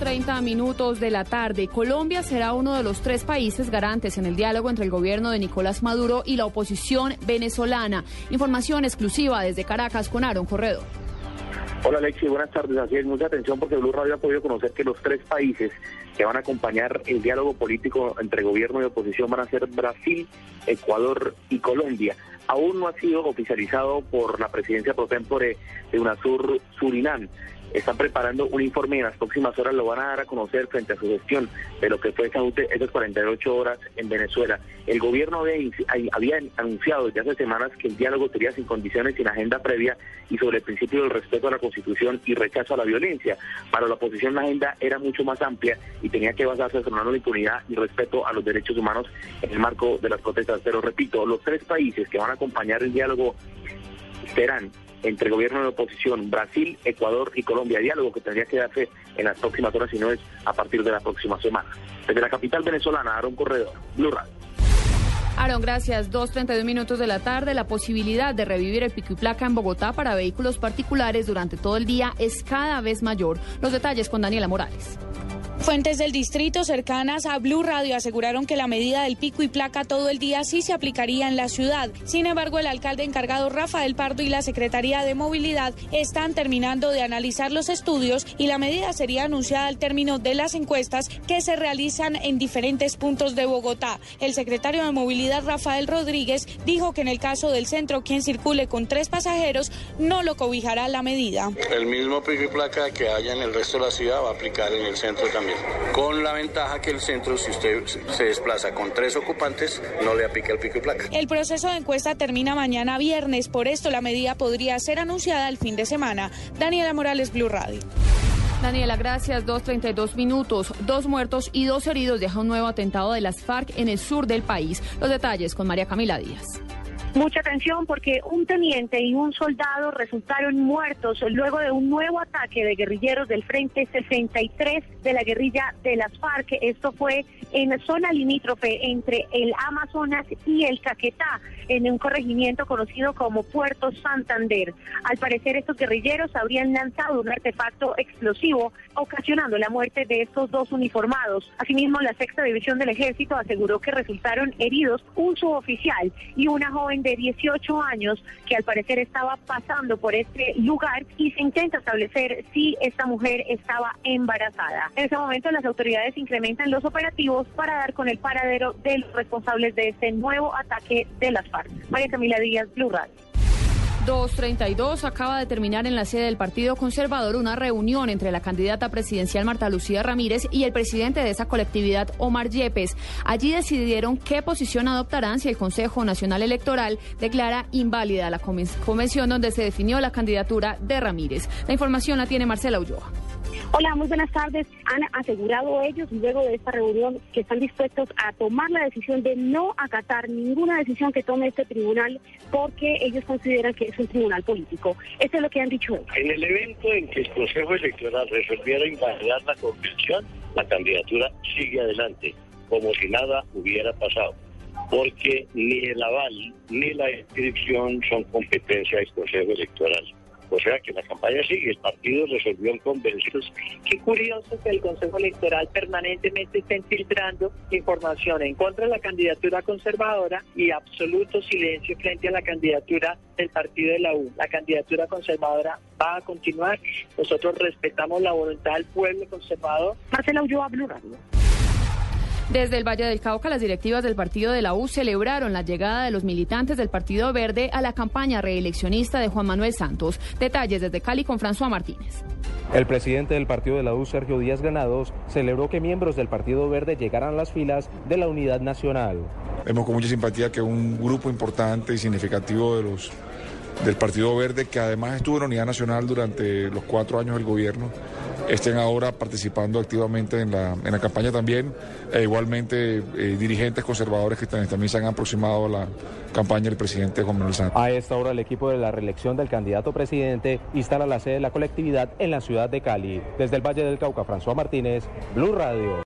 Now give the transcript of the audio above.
2.30 minutos de la tarde. Colombia será uno de los tres países garantes en el diálogo entre el gobierno de Nicolás Maduro y la oposición venezolana. Información exclusiva desde Caracas con Aaron Corredor. Hola Alexi, buenas tardes. Así es, mucha atención porque Blue Radio ha podido conocer que los tres países que van a acompañar el diálogo político entre gobierno y oposición van a ser Brasil, Ecuador y Colombia. Aún no ha sido oficializado por la presidencia pro tempore de UNASUR Surinam están preparando un informe y en las próximas horas lo van a dar a conocer frente a su gestión de lo que fue esas 48 horas en Venezuela. El gobierno había, anunciado desde hace semanas que el diálogo sería sin condiciones, sin agenda previa y sobre el principio del respeto a la Constitución y rechazo a la violencia. Para la oposición la agenda era mucho más amplia y tenía que basarse en una impunidad y respeto a los derechos humanos en el marco de las protestas. Pero repito, los tres países que van a acompañar el diálogo serán entre gobierno y oposición, Brasil, Ecuador y Colombia. Diálogo que tendría que darse en las próximas horas y no es a partir de la próxima semana. Desde la capital venezolana, Aaron Corredor, Blue Radio. Aaron, gracias. 2.32 minutos de la tarde. La posibilidad de revivir el pico y placa en Bogotá para vehículos particulares durante todo el día es cada vez mayor. Los detalles con Daniela Morales. Fuentes del distrito cercanas a Blue Radio aseguraron que la medida del pico y placa todo el día sí se aplicaría en la ciudad. Sin embargo, el alcalde encargado Rafael Pardo y la Secretaría de Movilidad están terminando de analizar los estudios y la medida sería anunciada al término de las encuestas que se realizan en diferentes puntos de Bogotá. El secretario de Movilidad Rafael Rodríguez dijo que en el caso del centro quien circule con tres pasajeros no lo cobijará la medida. El mismo pico y placa que haya en el resto de la ciudad va a aplicar en el centro también con la ventaja que el centro, si usted se desplaza con tres ocupantes, no le aplica el pico y placa. El proceso de encuesta termina mañana viernes, por esto la medida podría ser anunciada el fin de semana. Daniela Morales, Blue Radio. Daniela, gracias. 2.32 minutos. Dos muertos y dos heridos deja un nuevo atentado de las FARC en el sur del país. Los detalles con María Camila Díaz. Mucha atención porque un teniente y un soldado resultaron muertos luego de un nuevo ataque de guerrilleros del Frente 63 de la guerrilla de las FARC. Esto fue en zona limítrofe entre el Amazonas y el Caquetá, en un corregimiento conocido como Puerto Santander. Al parecer estos guerrilleros habrían lanzado un artefacto explosivo, ocasionando la muerte de estos dos uniformados. Asimismo, la sexta división del ejército aseguró que resultaron heridos un suboficial y una joven de 18 años que al parecer estaba pasando por este lugar y se intenta establecer si esta mujer estaba embarazada. En ese momento las autoridades incrementan los operativos para dar con el paradero de los responsables de este nuevo ataque de las FARC. María Camila Díaz, Blue Radio. 232 acaba de terminar en la sede del Partido Conservador una reunión entre la candidata presidencial Marta Lucía Ramírez y el presidente de esa colectividad, Omar Yepes. Allí decidieron qué posición adoptarán si el Consejo Nacional Electoral declara inválida la convención donde se definió la candidatura de Ramírez. La información la tiene Marcela Ulloa. Hola, muy buenas tardes. Han asegurado ellos, luego de esta reunión, que están dispuestos a tomar la decisión de no acatar ninguna decisión que tome este tribunal porque ellos consideran que es un tribunal político. Esto es lo que han dicho ellos. En el evento en que el Consejo Electoral resolviera invalidar la convención, la candidatura sigue adelante, como si nada hubiera pasado porque ni el aval ni la inscripción son competencia del Consejo Electoral. O sea que la campaña sigue, el partido resolvió el convenciones. Qué curioso que el Consejo Electoral permanentemente esté filtrando información en contra de la candidatura conservadora y absoluto silencio frente a la candidatura del partido de la U. La candidatura conservadora va a continuar. Nosotros respetamos la voluntad del pueblo conservador. Marcela Ulloa, Blue Radio. Desde el Valle del Cauca, las directivas del partido de la U celebraron la llegada de los militantes del Partido Verde a la campaña reeleccionista de Juan Manuel Santos. Detalles desde Cali con François Martínez. El presidente del partido de la U, Sergio Díaz Granados, celebró que miembros del Partido Verde llegaran a las filas de la Unidad Nacional. Vemos con mucha simpatía que un grupo importante y significativo de los del Partido Verde, que además estuvo en Unidad Nacional durante los cuatro años del gobierno, estén ahora participando activamente en la, en la campaña también. E igualmente eh, dirigentes conservadores que también se han aproximado a la campaña del presidente Juan Manuel Santos. A esta hora el equipo de la reelección del candidato presidente instala la sede de la colectividad en la ciudad de Cali. Desde el Valle del Cauca, François Martínez, Blue Radio.